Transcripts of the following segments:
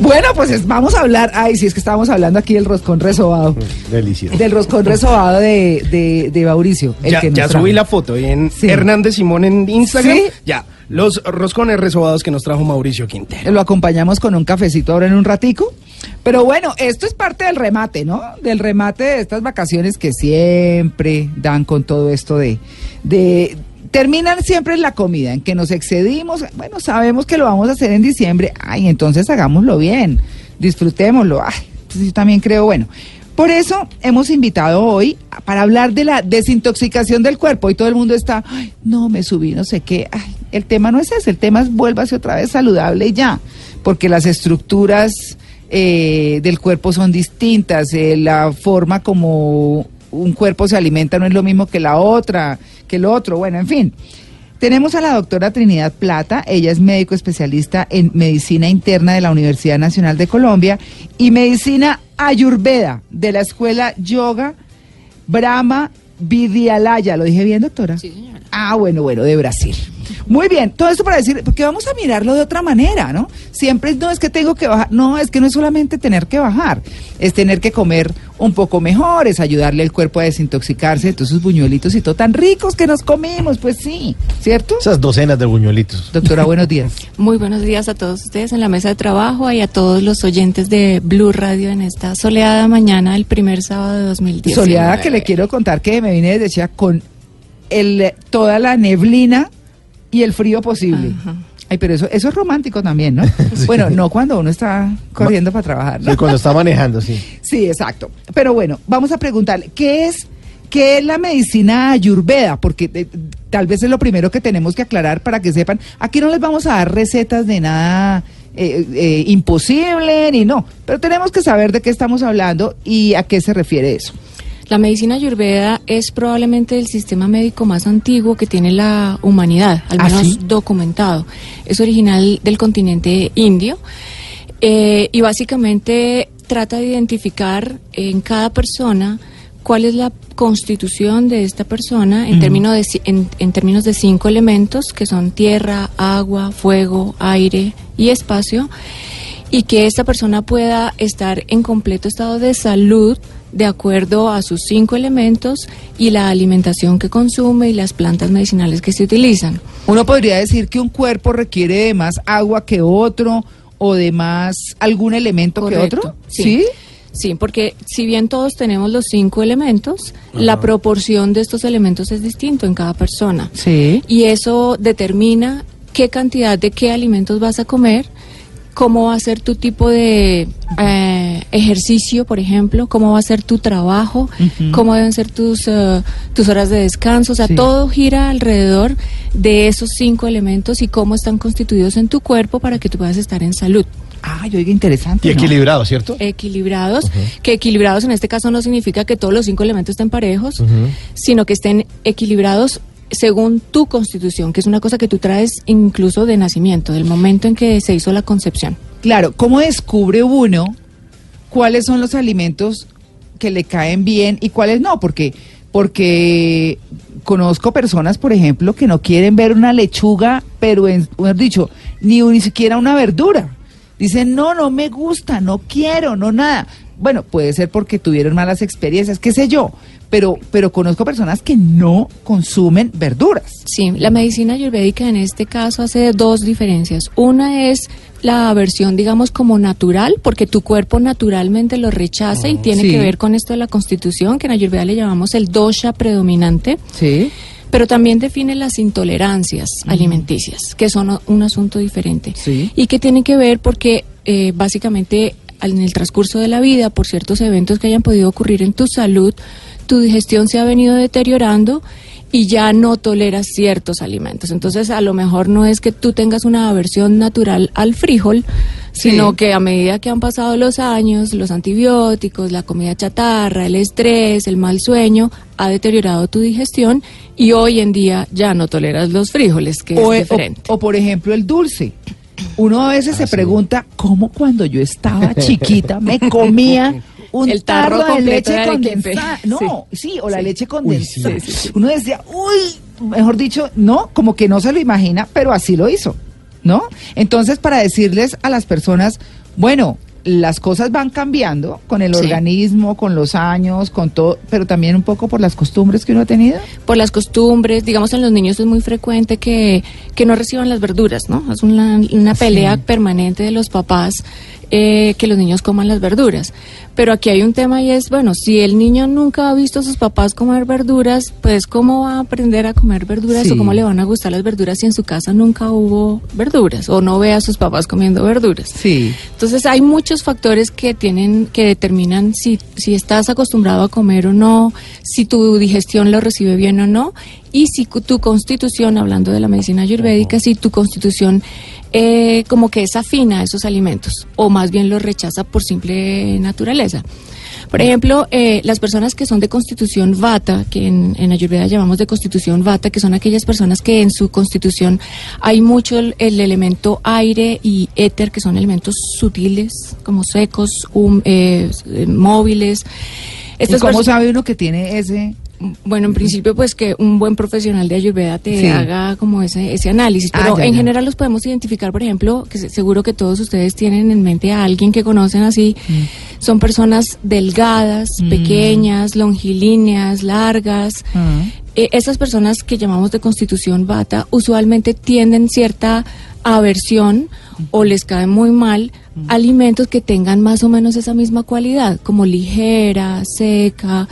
Bueno, pues es- vamos a hablar. Ay, sí, es que estábamos hablando aquí del roscón resobado. Delicioso. Del roscón resobado de, de, de Mauricio. el Ya, que nos ya trajo. subí la foto en Sí. Hernández Simón en Instagram. ¿Sí? Ya, los roscones resobados que nos trajo Mauricio Quintero. Lo acompañamos con un cafecito ahora en un ratico. Pero bueno, esto es parte del remate, ¿no? Del remate de estas vacaciones que siempre dan con todo esto de... de terminan siempre en la comida, en que nos excedimos. Bueno, sabemos que lo vamos a hacer en diciembre. Ay, entonces hagámoslo bien. Disfrutémoslo. Ay, pues yo también creo, bueno. Por eso hemos invitado hoy para hablar de la desintoxicación del cuerpo y todo el mundo está, "Ay, no me subí, no sé qué. Ay, el tema no es ese, el tema es vuélvase otra vez saludable ya, porque las estructuras eh, del cuerpo son distintas, eh, la forma como un cuerpo se alimenta no es lo mismo que la otra, que el otro, bueno, en fin. Tenemos a la doctora Trinidad Plata, ella es médico especialista en medicina interna de la Universidad Nacional de Colombia y medicina ayurveda de la escuela Yoga Brahma Vidyalaya. ¿Lo dije bien, doctora? Sí, señora. Ah, bueno, bueno, de Brasil. Muy bien, todo esto para decir, porque vamos a mirarlo de otra manera, ¿no? Siempre no es que tengo que bajar, no, es que no es solamente tener que bajar, es tener que comer un poco mejor, es ayudarle al cuerpo a desintoxicarse de todos esos buñuelitos y todo tan ricos que nos comimos, pues sí, ¿cierto? Esas docenas de buñuelitos. Doctora, buenos días. Muy buenos días a todos ustedes en la mesa de trabajo y a todos los oyentes de Blue Radio en esta soleada mañana, el primer sábado de 2010. Soleada que le quiero contar que me vine desde Chía con el, toda la neblina y el frío posible. Ajá. Ay, pero eso, eso es romántico también, ¿no? Bueno, no cuando uno está corriendo para trabajar, ¿no? Sí, cuando está manejando, sí. Sí, exacto. Pero bueno, vamos a preguntarle, ¿qué es, qué es la medicina ayurveda? Porque eh, tal vez es lo primero que tenemos que aclarar para que sepan. Aquí no les vamos a dar recetas de nada eh, eh, imposible ni no, pero tenemos que saber de qué estamos hablando y a qué se refiere eso. La medicina ayurveda es probablemente el sistema médico más antiguo que tiene la humanidad, al ¿Ah, menos sí? documentado. Es original del continente indio eh, y básicamente trata de identificar en cada persona cuál es la constitución de esta persona en, términos de, en términos de cinco elementos que son tierra, agua, fuego, aire y espacio y que esta persona pueda estar en completo estado de salud de acuerdo a sus cinco elementos y la alimentación que consume y las plantas medicinales que se utilizan. Uno podría decir que un cuerpo requiere de más agua que otro o de más algún elemento que otro. sí. Sí, porque si bien todos tenemos los cinco elementos, la proporción de estos elementos es distinto en cada persona. Sí. Y eso determina qué cantidad de qué alimentos vas a comer, cómo va a ser tu tipo de eh, ejercicio, por ejemplo, cómo va a ser tu trabajo, cómo deben ser tus, eh, tus horas de descanso. O sea, Sí. todo gira alrededor de esos cinco elementos y cómo están constituidos en tu cuerpo para que tú puedas estar en salud. Ay, oiga, interesante. Y ¿no? equilibrado, ¿cierto? Equilibrados, que equilibrados en este caso no significa que todos los cinco elementos estén parejos, sino que estén equilibrados según tu constitución, que es una cosa que tú traes incluso de nacimiento, del momento en que se hizo la concepción. Claro, ¿cómo descubre uno cuáles son los alimentos que le caen bien y cuáles no? Porque, porque conozco personas, por ejemplo, que no quieren ver una lechuga, pero en, dicho, ni, ni siquiera una verdura. Dicen, no, no me gusta, no quiero, no nada. Bueno, puede ser porque tuvieron malas experiencias, qué sé yo, pero, pero conozco personas que no consumen verduras. Sí, la medicina ayurvédica en este caso hace dos diferencias. Una es la versión, digamos, como natural, porque tu cuerpo naturalmente lo rechaza y tiene Sí. que ver con esto de la constitución, que en ayurveda le llamamos el dosha predominante. Sí. Pero también define las intolerancias alimenticias, que son un asunto diferente. Sí. Y que tienen que ver porque eh, básicamente en el transcurso de la vida, por ciertos eventos que hayan podido ocurrir en tu salud, tu digestión se ha venido deteriorando y ya no toleras ciertos alimentos. Entonces, a lo mejor no es que tú tengas una aversión natural al frijol, sino Sí. que a medida que han pasado los años, los antibióticos, la comida chatarra, el estrés, el mal sueño, ha deteriorado tu digestión y hoy en día ya no toleras los frijoles, que o, es diferente. o, por ejemplo el dulce. Uno a veces Ah, se sí. pregunta cómo cuando yo estaba chiquita me comía un El tarro tarro de leche de condensada. No, sí. o la leche condensada. sí, sí, sí. Uno decía, uy, mejor dicho, no, como que no se lo imagina, pero así lo hizo, ¿no? Entonces, para decirles a las personas, bueno, las cosas van cambiando con el Sí. organismo, con los años, con todo, pero también un poco por las costumbres que uno ha tenido. por las costumbres, digamos en los niños es muy frecuente que, que no reciban las verduras, ¿no? Es una, una pelea permanente de los papás eh, que los niños coman las verduras. Pero aquí hay un tema y es, bueno, si el niño nunca ha visto a sus papás comer verduras, pues ¿cómo va a aprender a comer verduras Sí. o cómo le van a gustar las verduras si en su casa nunca hubo verduras o no ve a sus papás comiendo verduras? Sí. Entonces hay muchos factores que tienen que determinan si, si estás acostumbrado a comer o no, si tu digestión lo recibe bien o no, y si tu constitución, hablando de la medicina ayurvédica, si tu constitución eh, como que es afina a esos alimentos, o más bien los rechaza por simple naturaleza. Por ejemplo, eh, las personas que son de constitución vata, que en, en Ayurveda llamamos de constitución vata, que son aquellas personas que en su constitución hay mucho el, el elemento aire y éter, que son elementos sutiles, como secos, hum- eh, eh, móviles. ¿Y Estas cómo sabe uno que tiene ese? Bueno, en principio, pues que un buen profesional de Ayurveda te Sí. haga como ese, ese análisis. Ah, Pero ya, en ya. general los podemos identificar, por ejemplo, que se- seguro que todos ustedes tienen en mente a alguien que conocen así. Son personas delgadas, Mm. pequeñas, longilíneas, largas. Ah. Eh, esas personas que llamamos de constitución bata usualmente tienden cierta aversión o les cae muy mal alimentos que tengan más o menos esa misma cualidad, como ligera, seca,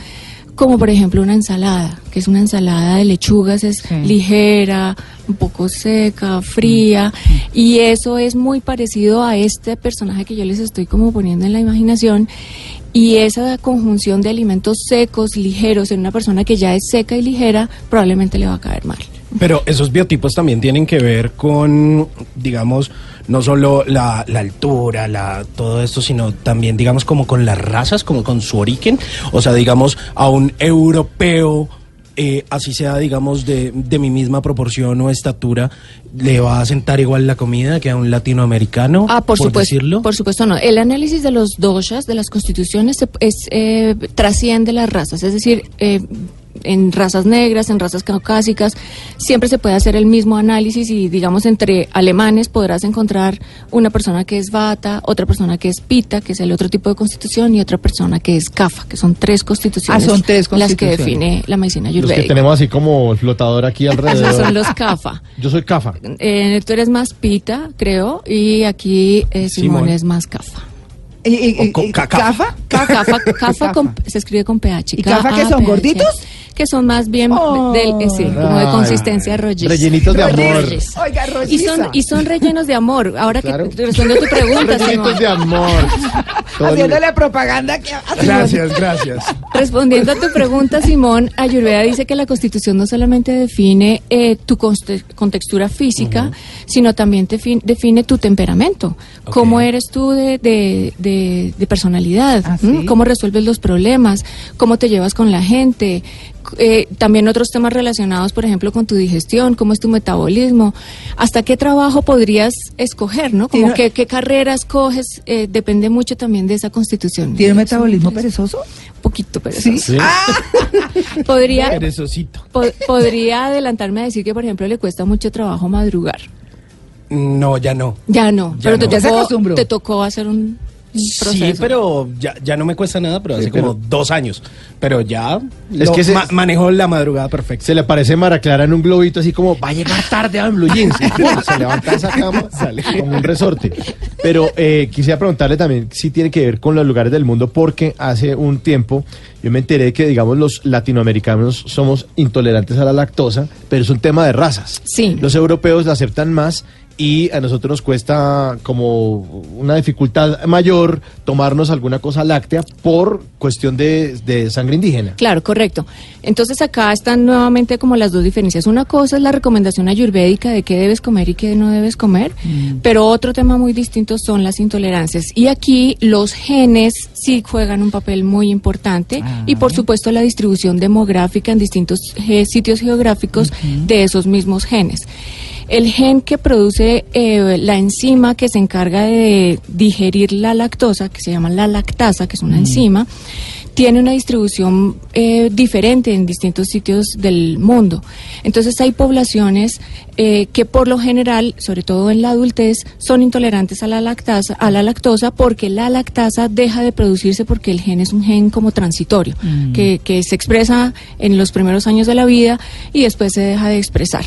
como por ejemplo una ensalada, que es una ensalada de lechugas, es Sí. ligera, un poco seca, fría, y eso es muy parecido a este personaje que yo les estoy como poniendo en la imaginación. Y esa conjunción de alimentos secos, ligeros, en una persona que ya es seca y ligera, probablemente le va a caer mal. Pero esos biotipos también tienen que ver con, digamos, no solo la, la altura, la, todo esto, sino también, digamos, como con las razas, como con su origen. O sea, digamos, a un europeo, eh, así sea, digamos, de, de mi misma proporción o estatura, ¿le va a sentar igual la comida que a un latinoamericano? Ah, por, supuesto. decirlo? Por supuesto, no. El análisis de los doshas, de las constituciones, es, eh, trasciende las razas. Es decir, eh, en razas negras, en razas caucásicas, siempre se puede hacer el mismo análisis y, digamos, entre alemanes podrás encontrar una persona que es bata, otra persona que es pita, que es el otro tipo de constitución, y otra persona que es kafa, que son tres constituciones. Ah, son tres Las que define la medicina Los que ayurvédica. tenemos así como el flotador aquí alrededor. son los kafa. Yo soy Cafa. Eh, tú eres más pita, creo, y aquí eh, Simón, Simón. es más cafa. ¿Y, y-. ¿Cafa? Cafa, cafa con- se escribe con pH. ¿Y cafa que son gorditos? Que son más bien Oh. del, eh, sí, como de consistencia rolliza. Rellenitos de amor. Rolliza. Oiga, Y son, y son rellenos de amor. Ahora Claro. que respondo a tu pregunta, Simón. Rellenitos de amor. Todo el- Haciéndole propaganda que Gracias, gracias. Respondiendo a tu pregunta, Simón, Ayurveda dice que la constitución no solamente define eh, tu contextura física, sino también te fin- define tu temperamento. Cómo eres tú de, de- de- de personalidad, Ah, cómo resuelves los problemas, cómo te llevas con la gente. Eh, también otros temas relacionados, por ejemplo, con tu digestión, cómo es tu metabolismo, hasta qué trabajo podrías escoger, ¿no? Como Tiene- qué, carrera escoges, eh, depende mucho también de esa constitución. ¿Tiene me metabolismo perezoso? un poquito pero Sí. Sí. podría Perezosito. po- podría adelantarme a decir que por ejemplo le cuesta mucho trabajo madrugar No, ya no. ya no Ya pero no. te Ya se tocó te tocó hacer un proceso Sí, pero ya, ya no me cuesta nada, pero hace Sí, pero- como dos años. Pero ya Es lo- que se- ma- manejo la madrugada perfecta. Se le aparece Mara Clara en un globito así como, va a llegar tarde a Blue Jeans. Se levanta de esa cama, sale como un resorte. Pero eh, quisiera preguntarle también si tiene que ver con los lugares del mundo, porque hace un tiempo yo me enteré que, digamos, los latinoamericanos somos intolerantes a la lactosa, pero es un tema de razas. Sí. Los europeos la aceptan más y a nosotros nos cuesta como una dificultad mayor tomarnos alguna cosa láctea por cuestión de, de sangre indígena. Claro, correcto. Entonces acá están nuevamente como las dos diferencias. Una cosa es la recomendación ayurvédica de qué debes comer y qué no debes comer, pero otro tema muy distinto son las intolerancias. Y aquí los genes sí juegan un papel muy importante y por supuesto la distribución demográfica en distintos eh, sitios geográficos de esos mismos genes. El gen que produce eh, la enzima que se encarga de digerir la lactosa, que se llama la lactasa, que es una enzima, tiene una distribución eh, diferente en distintos sitios del mundo. Entonces hay poblaciones eh, que por lo general, sobre todo en la adultez, son intolerantes a la lactasa, a la lactosa porque la lactasa deja de producirse porque el gen es un gen como transitorio, que, que se expresa en los primeros años de la vida y después se deja de expresar.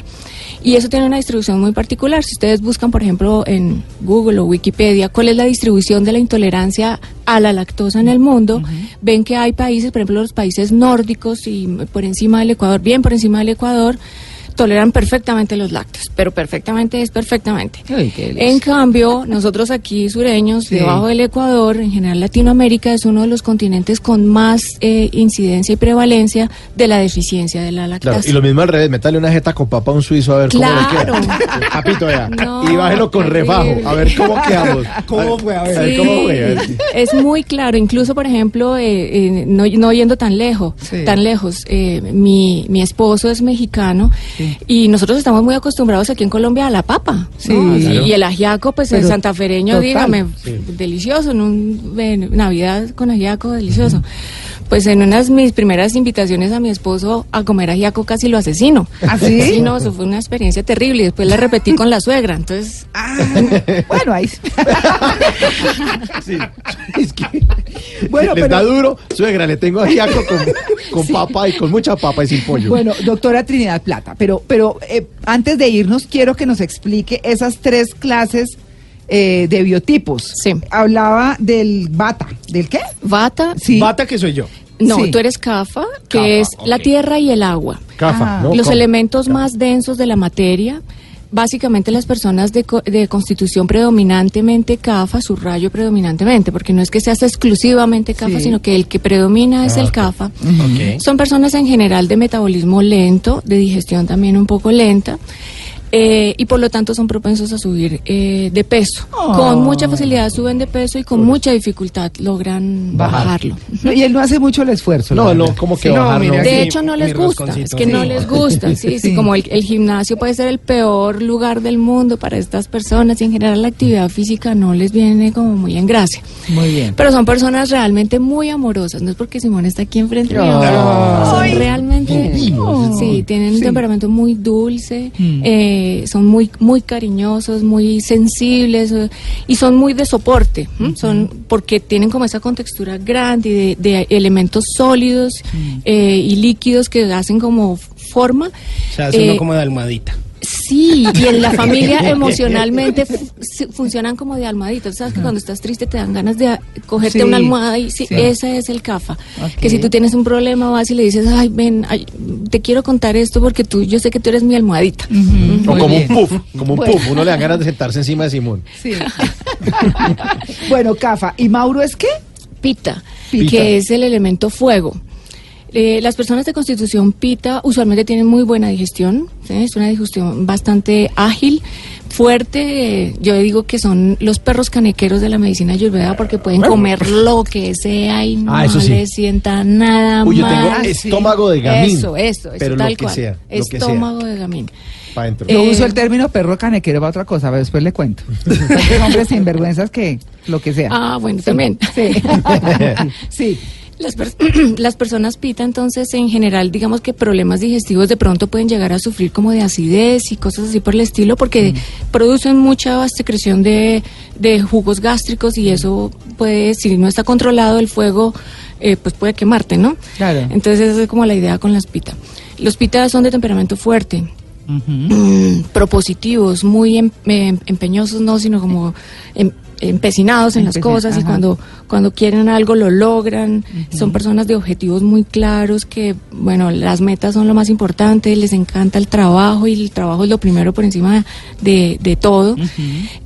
Y eso tiene una distribución muy particular. Si ustedes buscan, por ejemplo, en Google o Wikipedia, cuál es la distribución de la intolerancia a la lactosa en el mundo, ven que hay países, por ejemplo, los países nórdicos y por encima del Ecuador, bien por encima del Ecuador, toleran perfectamente los lácteos, pero perfectamente es perfectamente. En cambio, nosotros aquí sureños, Sí. debajo del Ecuador, en general Latinoamérica es uno de los continentes con más eh, incidencia y prevalencia de la deficiencia de la lactasa. Claro, y lo mismo al revés, métale una jeta con papa a un suizo a ver cómo Claro. le queda. Papito. No, y bájelo con refajo, a ver cómo quedamos. ¿Cómo fue? A ver. A ver Sí, cómo fue. a ver si- es muy claro. Incluso, por ejemplo, eh, eh, no, no yendo tan lejos, Sí. tan lejos. eh, mi, mi esposo es mexicano Sí. Y nosotros estamos muy acostumbrados aquí en Colombia a la papa. Sí. ¿no? Y- Claro. Y el ajiaco, pues el santafereño, total. dígame, delicioso, en un en Navidad con ajiaco, delicioso. Pues en unas mis primeras invitaciones a mi esposo a comer ajiaco casi lo asesino. ¿Ah, sí? Sí, no, eso fue una experiencia terrible. Y después la repetí con la suegra. Entonces, Ah, bueno, ahí. Sí. Es que Bueno, les pero- da duro. Suegra, le tengo ajiaco con, con papa y con mucha papa y sin pollo. Bueno, doctora Trinidad Plata, pero, pero eh, antes de irnos quiero que nos explique esas tres clases eh, de biotipos. Sí. Hablaba del bata, ¿del qué? Vata, Sí. Bata que soy yo. No, Sí. tú eres CAFA, que es la tierra y el agua. Cafa, Ah. ¿no? Los ¿Cómo? elementos más densos de la materia. Básicamente las personas de, co- de constitución predominantemente CAFA, su rayo predominantemente, porque no es que seas exclusivamente CAFA, Sí. sino que el que predomina es Ah, el. CAFA. Ok. Son personas en general de metabolismo lento, de digestión también un poco lenta. Eh, y por lo tanto son propensos a subir eh, de peso. Oh. Con mucha facilidad suben de peso y con mucha dificultad logran Bajar. bajarlo. No, y él no hace mucho el esfuerzo. No, no, como que Sí. bajar, mira no. De Sí, hecho, no les gusta. Es que no les gusta. Sí, sí, Sí. como el, el gimnasio puede ser el peor lugar del mundo para estas personas y en general la actividad física no les viene como muy en gracia. Muy bien. Pero son personas realmente muy amorosas. No es porque Simón está aquí enfrente mío. Ay. Son realmente. Sí, tienen un temperamento muy dulce. Mm. eh, son muy, muy cariñosos, muy sensibles eh, y son muy de soporte. Son porque tienen como esa contextura grande de, de elementos sólidos Mm. eh, y líquidos que hacen como forma. O sea, hace Eh, uno como de almohadita. Sí, y en la familia emocionalmente funcionan como de almohaditas. Sabes que cuando estás triste te dan ganas de cogerte Sí, una almohada y sí, sí. ese es el CAFA. Que si tú tienes un problema vas y le dices, ay, ven, ay, te quiero contar esto porque tú, yo sé que tú eres mi almohadita. O Muy como bien. un puff, como un Bueno. puff. Uno le dan ganas de sentarse encima de Simón. Sí. bueno, Cafa. ¿Y Mauro es qué? Pita, Pita. que es el elemento fuego. Eh, las personas de constitución pita usualmente tienen muy buena digestión, ¿sí? es una digestión bastante ágil, fuerte. eh, yo digo que son los perros canequeros de la medicina ayurveda porque pueden comer lo que sea y no Ah, eso sí. les sienta nada Uy, yo tengo estómago de gamín. Eso, eso, eso, Pero tal lo que cual. sea. Lo que sea. Estómago de gamín. Yo Eh, uso el término perro canequero para otra cosa, pero después le cuento. Hay hombres sinvergüenzas que lo que sea. Ah, bueno, también. Sí. sí. Las, pers- las personas pita, entonces, en general, digamos que problemas digestivos de pronto pueden llegar a sufrir como de acidez y cosas así por el estilo, porque producen mucha secreción de, de jugos gástricos y eso puede, si no está controlado el fuego, eh, pues puede quemarte, ¿no? Claro. Entonces, esa es como la idea con las pita. Los pita son de temperamento fuerte, mm, propositivos, muy em- em- empeñosos, no, sino como em- empecinados en las cosas y cuando, cuando quieren algo lo logran. Son personas de objetivos muy claros que, bueno, las metas son lo más importante, les encanta el trabajo y el trabajo es lo primero por encima de, de todo.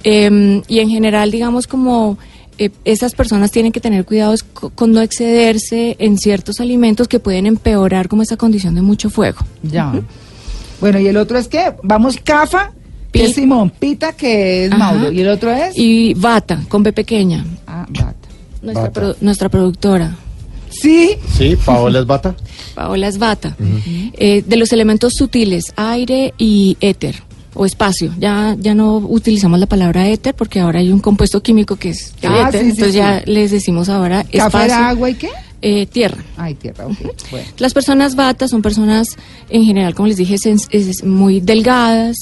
Em, y en general, digamos, como eh, estas personas tienen que tener cuidados co- con no excederse en ciertos alimentos que pueden empeorar como esa condición de mucho fuego. Ya. Bueno, y el otro es que vamos Cafa, que Pi- es Simón, Pita, que es Ajá. Mauro, y el otro es Y Bata, con B pequeña, ah, Bata. nuestra, Bata. produ- nuestra productora. Sí, Sí, Paola es bata. Paola es Bata. Eh, de los elementos sutiles, aire y éter o espacio. Ya, ya no utilizamos la palabra éter porque ahora hay un compuesto químico que es Ah, éter. sí, sí, entonces sí. ya les decimos ahora espacio. era agua y qué? Eh, tierra. Ay, tierra. Bueno. Las personas bata son personas, en general, como les dije, es- muy delgadas,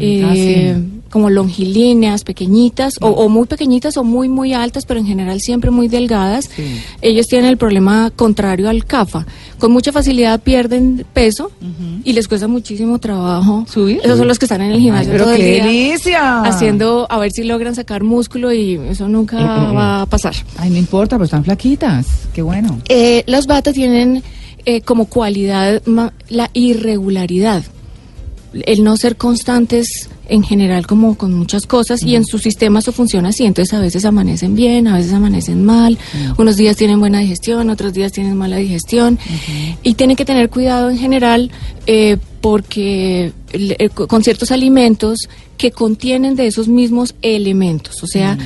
eh, Ah, sí. Como longilíneas, pequeñitas, o, o muy pequeñitas o muy, muy altas, pero en general siempre muy delgadas. Sí. Ellos tienen el problema contrario al CAFA. Con mucha facilidad pierden peso y les cuesta muchísimo trabajo. ¿Subir? Esos son los que están en el Ay, gimnasio pero todo el qué día delicia. haciendo a ver si logran sacar músculo y eso nunca va a pasar. Ay, no importa, pero están flaquitas. Qué bueno. Eh, los bata tienen eh, como cualidad ma- la irregularidad, el no ser constantes en general como con muchas cosas y en su sistema eso funciona así, entonces a veces amanecen bien, a veces amanecen mal, unos días tienen buena digestión, otros días tienen mala digestión y tienen que tener cuidado en general eh, porque eh, co- con ciertos alimentos que contienen de esos mismos elementos, o sea,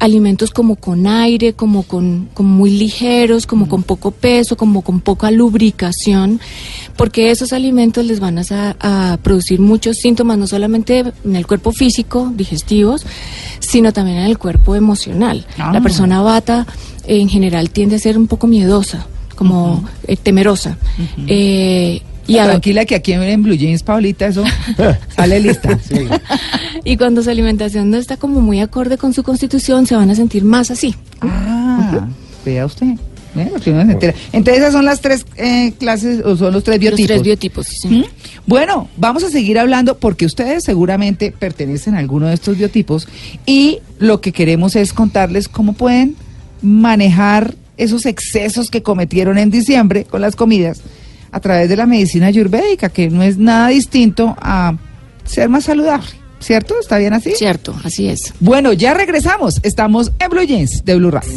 alimentos como con aire, como con como muy ligeros, como con poco peso, como con poca lubricación, porque esos alimentos les van a, producir muchos síntomas, no solamente en el cuerpo físico, digestivos, sino también en el cuerpo emocional. Ah. La persona bata en general tiende a ser un poco miedosa, como eh, temerosa. Eh, y a- Tranquila que aquí en Blue Jeans, Paulita, eso sale lista. y cuando su alimentación no está como muy acorde con su constitución, se van a sentir más así. Ah, vea usted. Se entera. Entonces esas son las tres eh, clases o son los tres biotipos. Los tres biotipos, sí. ¿Mm? Bueno, vamos a seguir hablando porque ustedes seguramente pertenecen a alguno de estos biotipos y lo que queremos es contarles cómo pueden manejar esos excesos que cometieron en diciembre con las comidas a través de la medicina ayurvédica, que no es nada distinto a ser más saludable, ¿cierto? ¿Está bien así? Cierto, así es. Bueno, ya regresamos. Estamos en Blue Jeans de Blue Radio.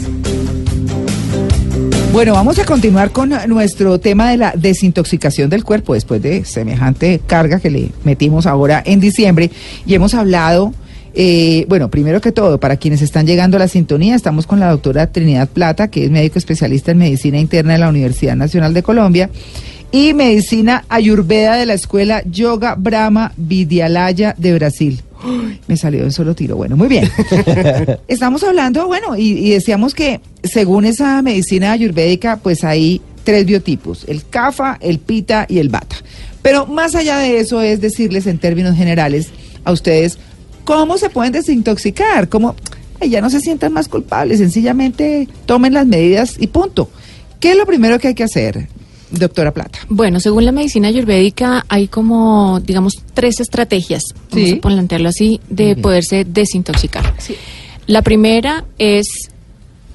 Bueno, vamos a continuar con nuestro tema de la desintoxicación del cuerpo después de semejante carga que le metimos ahora en diciembre y hemos hablado, eh, bueno, primero que todo, para quienes están llegando a la sintonía, estamos con la doctora Trinidad Plata, que es médico especialista en medicina interna de la Universidad Nacional de Colombia y medicina ayurveda de la escuela Yoga Brahma Vidyalaya de Brasil. ¡Ay! Me salió de un solo tiro. Bueno, muy bien. Estamos hablando, bueno, y, y decíamos que según esa medicina ayurvédica, pues hay tres biotipos, el kapha, el pita y el bata. Pero más allá de eso es decirles en términos generales a ustedes cómo se pueden desintoxicar, cómo ay, ya no se sientan más culpables, sencillamente tomen las medidas y punto. ¿Qué es lo primero que hay que hacer, doctora Plata? Bueno, según la medicina ayurvédica hay como, digamos, tres estrategias, vamos Sí. a plantearlo así, de poderse desintoxicar. La primera es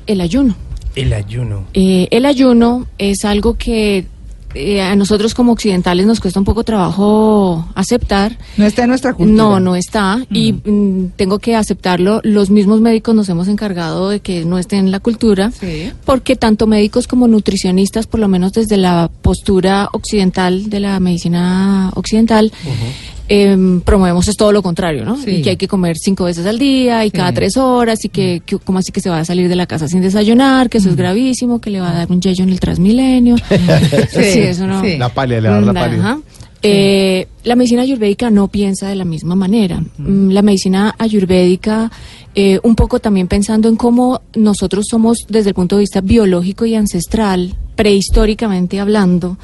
el ayuno. El ayuno. Eh, el ayuno es algo que eh, a nosotros como occidentales nos cuesta un poco trabajo aceptar. No está en nuestra cultura. No, no está. Y mm, tengo que aceptarlo. Los mismos médicos nos hemos encargado de que no esté en la cultura. Sí. Porque tanto médicos como nutricionistas, por lo menos desde la postura occidental de la medicina occidental, em, promovemos es todo lo contrario, ¿no? Sí. Y que hay que comer cinco veces al día y Sí. cada tres horas y que, que como así que se va a salir de la casa sin desayunar, que eso es gravísimo, que le va a dar un yello en el transmilenio. Sí, eso no. sí. La palia, le va a dar la Ajá. palia. Eh, la medicina ayurvédica no piensa de la misma manera. Mm, La medicina ayurvédica, eh, un poco también pensando en cómo nosotros somos desde el punto de vista biológico y ancestral, prehistóricamente hablando,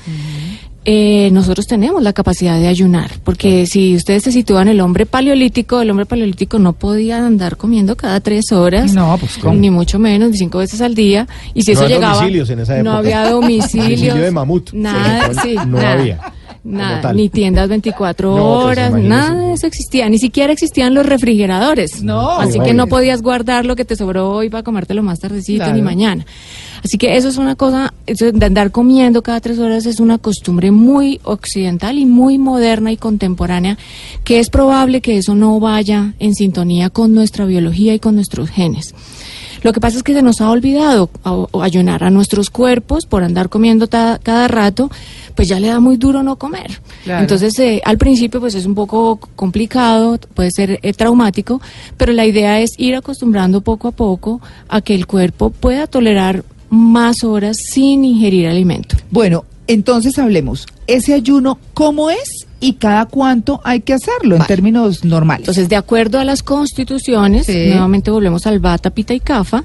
eh, nosotros tenemos la capacidad de ayunar, porque si ustedes se sitúan el hombre paleolítico, el hombre paleolítico no podía andar comiendo cada tres horas, No, pues, ¿cómo? ni mucho menos, ni cinco veces al día, y si No eso llegaba, domicilios en esa no había domicilios, Domicilio de mamut. nada, Sí, no nada, había, nada, ni tiendas 24 No, pues, horas, nada de eso existía, ni siquiera existían los refrigeradores, No, así que no podías guardar lo que te sobró hoy para comértelo más tardecito Claro. ni mañana. Así que eso es una cosa, eso de andar comiendo cada tres horas es una costumbre muy occidental y muy moderna y contemporánea, que es probable que eso no vaya en sintonía con nuestra biología y con nuestros genes. Lo que pasa es que se nos ha olvidado ayunar a nuestros cuerpos por andar comiendo cada rato, pues ya le da muy duro no comer. Claro. Entonces, eh, al principio, pues es un poco complicado, puede ser eh, traumático, pero la idea es ir acostumbrando poco a poco a que el cuerpo pueda tolerar más horas sin ingerir alimento. Bueno, entonces hablemos. Ese ayuno, ¿cómo es y cada cuánto hay que hacerlo en términos normales? Entonces, de acuerdo a las constituciones, Sí. nuevamente volvemos al Bata, Pita y Cafa,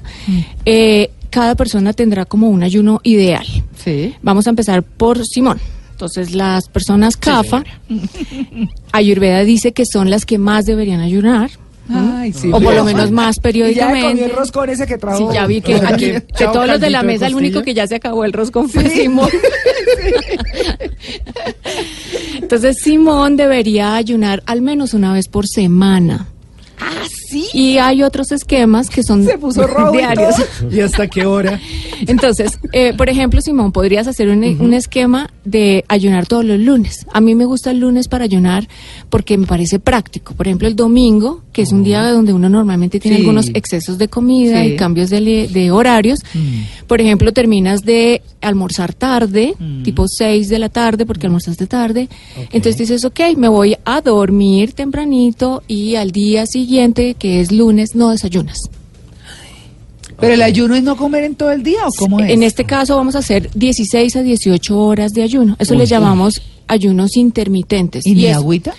eh, cada persona tendrá como un ayuno ideal. Sí. Vamos a empezar por Simón. Entonces, las personas CAFA, Ayurveda dice que son las que más deberían ayunar. Ay, sí. O por lo menos más Y ya periódicamente. comió el roscón ese que trajo. Sí, ya vi que Chao, aquí, de chao, todos los de la mesa, el único que ya se acabó el roscón fue Simón. Entonces, Simón debería ayunar al menos una vez por semana. Ah, sí. Y hay otros esquemas que son Se puso rojo y diarios. ¿Y hasta qué hora? Entonces, eh, por ejemplo, Simón, podrías hacer un, un esquema de ayunar todos los lunes. A mí me gusta el lunes para ayunar porque me parece práctico. Por ejemplo, el domingo, que es un día donde uno normalmente tiene Sí. algunos excesos de comida Sí. y cambios de horarios. Por ejemplo, terminas de almorzar tarde, tipo 6 de la tarde, porque almorzaste tarde. Entonces dices, ok, me voy a dormir tempranito y al día siguiente, que es lunes, no desayunas. Pero el ayuno es no comer en todo el día o cómo es? En este caso vamos a hacer 16 a 18 horas de ayuno. Eso le llamamos ayunos intermitentes. ¿Y ni es- agüita?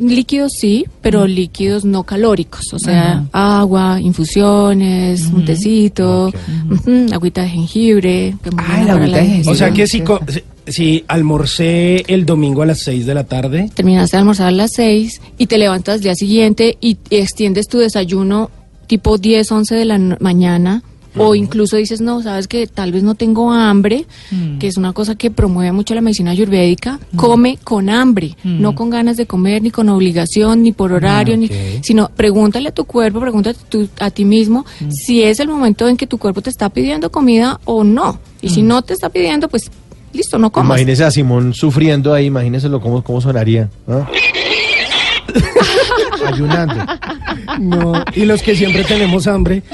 Líquidos sí, pero líquidos no calóricos, o sea, agua, infusiones, un tecito, agüita de jengibre. que Ah, la para agüita de jengibre. O sea que Sí. si, si almorcé el domingo a las 6 de la tarde, Terminaste de almorzar a las 6 y te levantas al día siguiente y extiendes tu desayuno tipo 10, 11 de la mañana. O incluso dices, no, sabes que tal vez no tengo hambre, que es una cosa que promueve mucho la medicina ayurvédica. Come con hambre, no con ganas de comer, ni con obligación, ni por horario, ni, sino pregúntale a tu cuerpo, pregúntate tú- a ti mismo si es el momento en que tu cuerpo te está pidiendo comida o no. Y si no te está pidiendo, pues listo, no comas. Imagínese a Simón sufriendo ahí, imagínenselo cómo, cómo sonaría. ¿no? Ayunando. no. Y los que siempre tenemos hambre,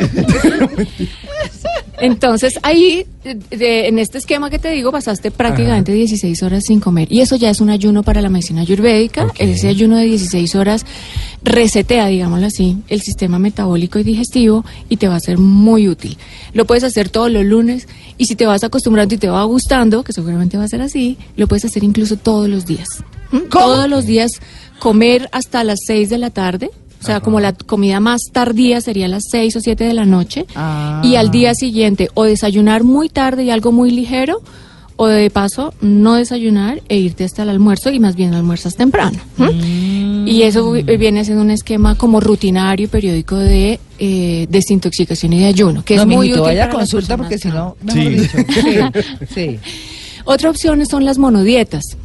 Entonces ahí, de- en este esquema que te digo, pasaste prácticamente 16 horas sin comer. Y eso ya es un ayuno para la medicina ayurvédica. Ese ayuno de 16 horas resetea, digámoslo así, el sistema metabólico y digestivo y te va a ser muy útil. Lo puedes hacer todos los lunes y si te vas acostumbrando y te va gustando, que seguramente va a ser así, lo puedes hacer incluso todos los días. ¿Mm? Todos los días comer hasta las 6 de la tarde. O sea, como la comida más tardía sería a las 6 o 7 de la noche. Ah. Y al día siguiente o desayunar muy tarde y algo muy ligero, o de paso no desayunar e irte hasta el almuerzo y más bien almuerzas temprano. Y eso vi- viene siendo un esquema como rutinario y periódico de eh, desintoxicación y de ayuno, que no, es muy útil vaya para consulta porque si no. Sí, sí. Otra opción son las monodietas.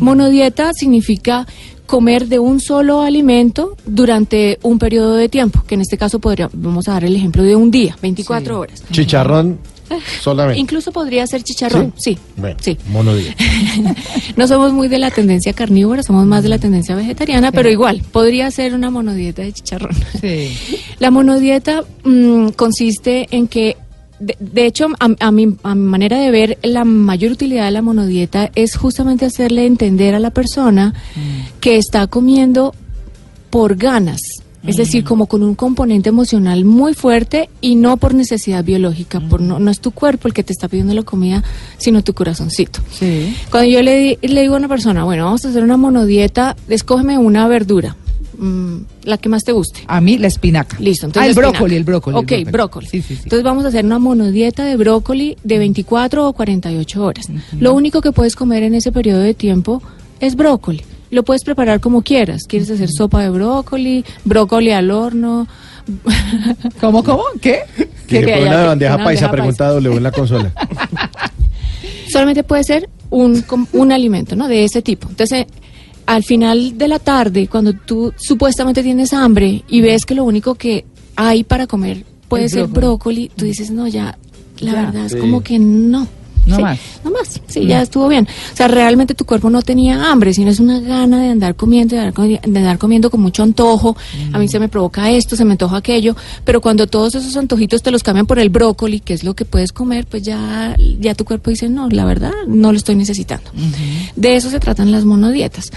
Monodieta significa comer de un solo alimento durante un periodo de tiempo, que en este caso podría, vamos a dar el ejemplo de un día, 24 Sí. horas. Chicharrón solamente. Incluso podría ser chicharrón, sí. Bueno, sí. monodía. No somos muy de la tendencia carnívora, somos más de la tendencia vegetariana, pero igual, podría ser una monodieta de chicharrón. Sí. La monodieta mm, consiste en que, de, de hecho, a, a mi, a mi manera de ver, la mayor utilidad de la monodieta es justamente hacerle entender a la persona que está comiendo por ganas. Es decir, como con un componente emocional muy fuerte y no por necesidad biológica. Por no, no es tu cuerpo el que te está pidiendo la comida, sino tu corazoncito. Sí. Cuando yo le, le digo a una persona, bueno, vamos a hacer una monodieta, escógeme una verdura, mm, la que más te guste. A mí la espinaca. Listo, Ah, entonces el espinaca. brócoli, el brócoli. el Ok, brócoli. Sí, sí, sí. Entonces vamos a hacer una monodieta de brócoli de 24 o 48 horas. Lo único que puedes comer en ese periodo de tiempo es brócoli. Lo puedes preparar como quieras. ¿Quieres hacer sopa de brócoli, brócoli al horno? ¿Cómo, cómo? ¿Qué? Tiene que una que bandeja una paisa, pregunta W en la consola. solamente puede ser un, un alimento, ¿no? De ese tipo. Entonces, al final de la tarde, cuando tú supuestamente tienes hambre y ves que lo único que hay para comer puede El ser brócoli. brócoli, tú dices, no, ya, la Ya. verdad es como que no. No Sí, más. No más, sí, ya estuvo bien. O sea, realmente tu cuerpo no tenía hambre, sino es una gana de andar comiendo, de andar, comi- de andar comiendo con mucho antojo. A mí se me provoca esto, se me antoja aquello, pero cuando todos esos antojitos te los cambian por el brócoli, que es lo que puedes comer, pues ya, ya tu cuerpo dice, no, la verdad, no lo estoy necesitando. De eso se tratan las monodietas.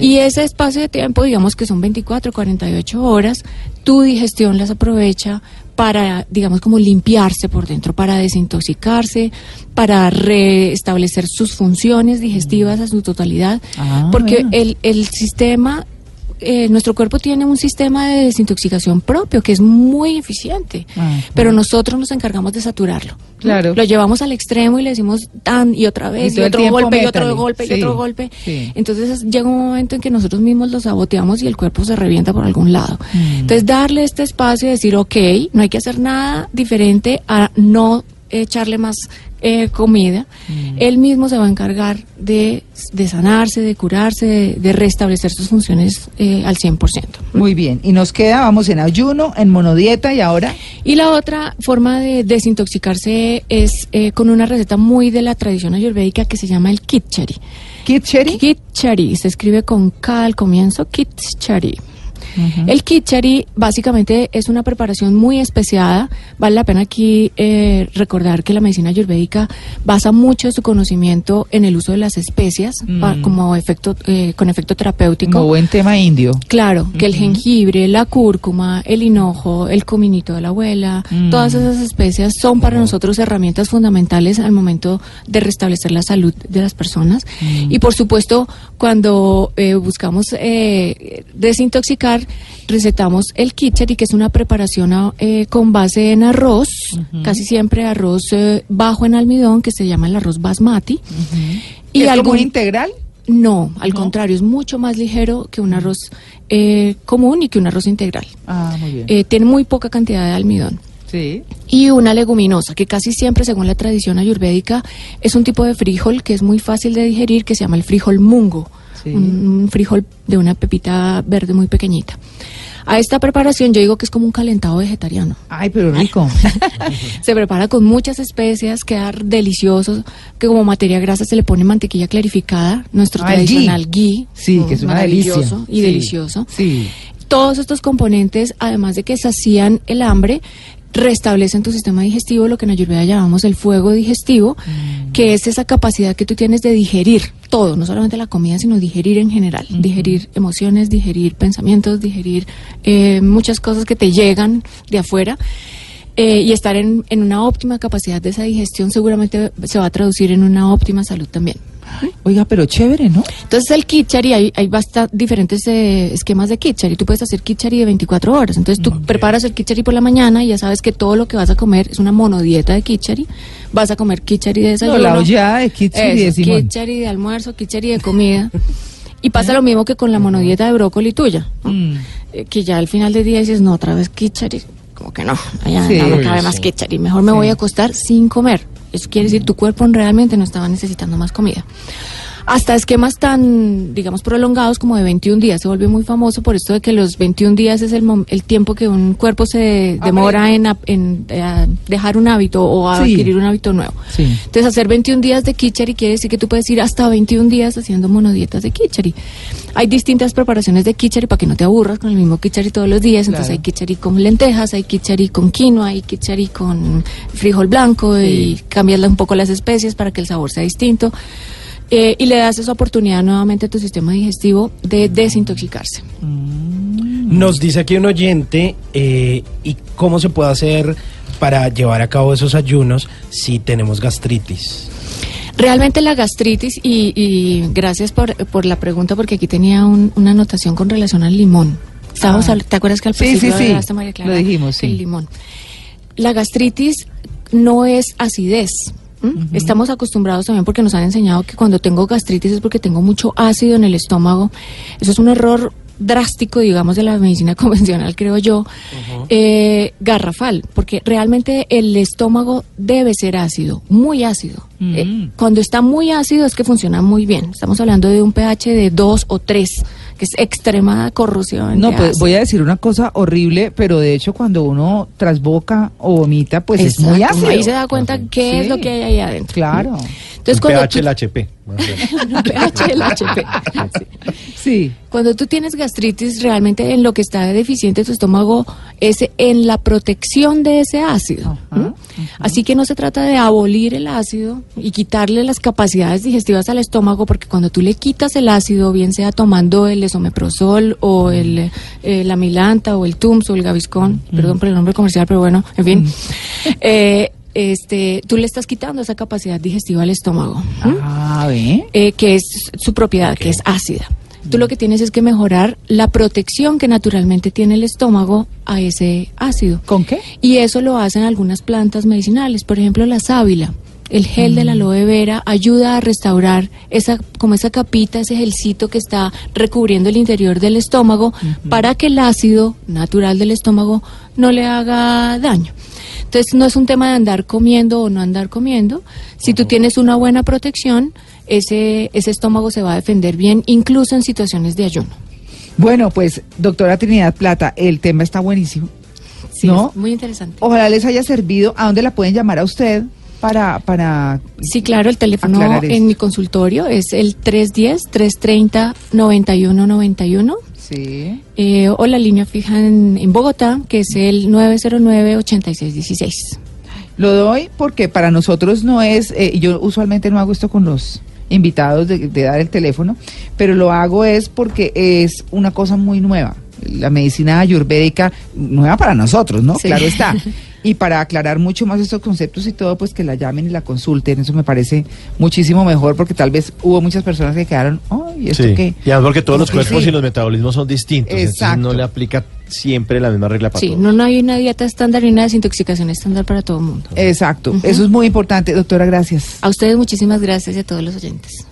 Y ese espacio de tiempo, digamos que son 24, 48 horas, tu digestión las aprovecha para, digamos, como limpiarse por dentro, para desintoxicarse, para restablecer sus funciones digestivas a su totalidad, Ah, porque bueno. el, el sistema eh, nuestro cuerpo tiene un sistema de desintoxicación propio que es muy eficiente, Ah, pero nosotros nos encargamos de saturarlo. Claro. Lo llevamos al extremo y le decimos tan y otra vez, Y otro golpe, y otro golpe, Sí, y otro golpe. sí. Entonces llega un momento en que nosotros mismos lo saboteamos y el cuerpo se revienta por algún lado. Mm. Entonces darle este espacio y decir, ok, no hay que hacer nada diferente a no echarle más eh, comida. Mm. Él mismo se va a encargar de, de sanarse, de curarse, de, de restablecer sus funciones eh, al 100%. Muy bien. Y nos queda, vamos en ayuno, en monodieta y ahora. Y la otra forma de desintoxicarse es eh, con una receta muy de la tradición ayurvédica que se llama el kitchari. Kitcheri. Kitchari se escribe con K al comienzo, kitchari. El kitchari básicamente es una preparación muy especiada. Vale la pena aquí eh, recordar que la medicina ayurvédica basa mucho su conocimiento en el uso de las especias pa- Mm. como efecto, eh, con efecto terapéutico. Como buen tema indio. Claro, que el jengibre, la cúrcuma, el hinojo, el cominito de la abuela, Mm. todas esas especias son para nosotros herramientas fundamentales al momento de restablecer la salud de las personas. Mm. Y por supuesto, cuando eh, buscamos eh, recetamos el kitchari, que es una preparación a- eh, con base en arroz, casi siempre arroz eh, bajo en almidón, que se llama el arroz basmati. ¿Y ¿Es como algún- un integral? no, al contrario, es mucho más ligero que un arroz eh, común y que un arroz integral. Ah, muy bien. Eh, tiene muy poca cantidad de almidón. sí. Y una leguminosa, que casi siempre, según la tradición ayurvédica, es un tipo de frijol que es muy fácil de digerir, que se llama el frijol mungo. Sí. Un, frijol de una pepita verde muy pequeñita. A esta preparación yo digo que es como un calentado vegetariano. Ay, pero rico. Se prepara con muchas especias, queda delicioso, que como materia grasa se le pone mantequilla clarificada, nuestro Ah, tradicional ghee. Sí, que es una delicia. Y Sí. delicioso. Sí. Todos estos componentes, además de que sacían el hambre, restablecen tu sistema digestivo, lo que en Ayurveda llamamos el fuego digestivo, Mm. que es esa capacidad que tú tienes de digerir todo, no solamente la comida, sino digerir en general, digerir emociones, digerir pensamientos, digerir eh, muchas cosas que te llegan de afuera. eh, y estar en, en una óptima capacidad de esa digestión seguramente se va a traducir en una óptima salud también. Oiga, pero chévere, ¿no? Entonces el kitchari, hay, hay basta diferentes eh, esquemas de kitchari. Tú puedes hacer kitchari de 24 horas. Entonces tú preparas el kitchari por la mañana y ya sabes que todo lo que vas a comer es una monodieta de kitchari. Vas a comer kitchari de desayuno. No, la ollada de kitchari de Simón. kitchari de almuerzo, kitchari de comida. Y pasa lo mismo que con la monodieta de brócoli tuya. ¿no? Mm. Eh, que ya al final del día dices, no, otra vez kitchari. Como que no, Sí. no me cabe más kitchari. Mejor me voy a acostar sin comer. Eso quiere decir tu cuerpo realmente no estaba necesitando más comida. Hasta esquemas tan, digamos, prolongados como de 21 días. Se volvió muy famoso por esto de que los 21 días es el, mom- el tiempo que un cuerpo se demora en, en, eh, dejar un hábito o Sí. adquirir un hábito nuevo. Sí. Entonces, hacer 21 días de kitchari quiere decir que tú puedes ir hasta 21 días haciendo monodietas de kitchari. Hay distintas preparaciones de kitchari para que no te aburras con el mismo kitchari todos los días. Entonces, Claro. hay kitchari con lentejas, hay kitchari con quinoa, hay kitchari con frijol blanco y cambiarle un poco las especies para que el sabor sea distinto. Eh, y le das esa oportunidad nuevamente a tu sistema digestivo de desintoxicarse. Nos dice aquí un oyente, eh, ¿y cómo se puede hacer para llevar a cabo esos ayunos si tenemos gastritis? Realmente la gastritis, y, y gracias por, por la pregunta, porque aquí tenía un- una anotación con relación al limón. Estábamos Ah. habl- ¿Te acuerdas que al Sí, principio sí, sí. hablaste, María Clara? Lo dijimos, sí. El limón. La gastritis no es acidez. Estamos acostumbrados también porque nos han enseñado que cuando tengo gastritis es porque tengo mucho ácido en el estómago. Eso es un error drástico, digamos, de la medicina convencional, creo yo, eh, garrafal, porque realmente el estómago debe ser ácido, muy ácido. Eh, cuando está muy ácido es que funciona muy bien. Estamos hablando de un pH de 2 o 3, que es extrema corrosión. No, pues voy a decir una cosa horrible, pero de hecho cuando uno trasboca o vomita, pues es muy ácido. Ahí se da cuenta qué Sí. es lo que hay ahí adentro. Claro. Entonces, Un pH tú- el HP. Un pH del HP. Sí. Cuando tú tienes gastritis, realmente en lo que está deficiente tu estómago es en la protección de ese ácido. Ajá, ¿m? Así que no se trata de abolir el ácido y quitarle las capacidades digestivas al estómago, porque cuando tú le quitas el ácido, bien sea tomando el esomeprazol o el, eh, la milanta o el Tums o el Gaviscon, perdón por el nombre comercial, pero bueno, en fin, eh, este, tú le estás quitando esa capacidad digestiva al estómago. Ah, eh, que es su propiedad, que es ácida. Tú lo que tienes es que mejorar la protección que naturalmente tiene el estómago a ese ácido. ¿Con qué? Y eso lo hacen algunas plantas medicinales, por ejemplo la sábila. El gel de la Mm. aloe vera ayuda a restaurar esa, como esa capita, ese gelcito que está recubriendo el interior del estómago para que el ácido natural del estómago no le haga daño. Entonces no es un tema de andar comiendo o no andar comiendo. Si tú tienes una buena protección, ese, ese estómago se va a defender bien, incluso en situaciones de ayuno. Bueno, pues, doctora Trinidad Plata, el tema está buenísimo. Sí, ¿No? es muy interesante. Ojalá les haya servido. ¿A dónde la pueden llamar a usted para, para Sí, claro, el teléfono en mi consultorio es el 310-330-9191 Sí. eh, o la línea fija en, en Bogotá, que es el 909-8616. Lo doy porque para nosotros no es, eh, yo usualmente no hago esto con los invitados de, de dar el teléfono, pero lo hago es porque es una cosa muy nueva. La medicina ayurvédica, nueva para nosotros, ¿no? Sí. Claro está. Y para aclarar mucho más estos conceptos y todo, pues que la llamen y la consulten. Eso me parece muchísimo mejor porque tal vez hubo muchas personas que quedaron, ¡ay, esto Sí. qué! Y además porque todos los cuerpos sí. y los metabolismos son distintos. entonces Exacto. no le aplica siempre la misma regla para Sí, todos. no, no hay una dieta estándar ni una desintoxicación estándar para todo el mundo. Exacto. Eso es muy importante. Doctora, gracias. A ustedes muchísimas gracias y a todos los oyentes.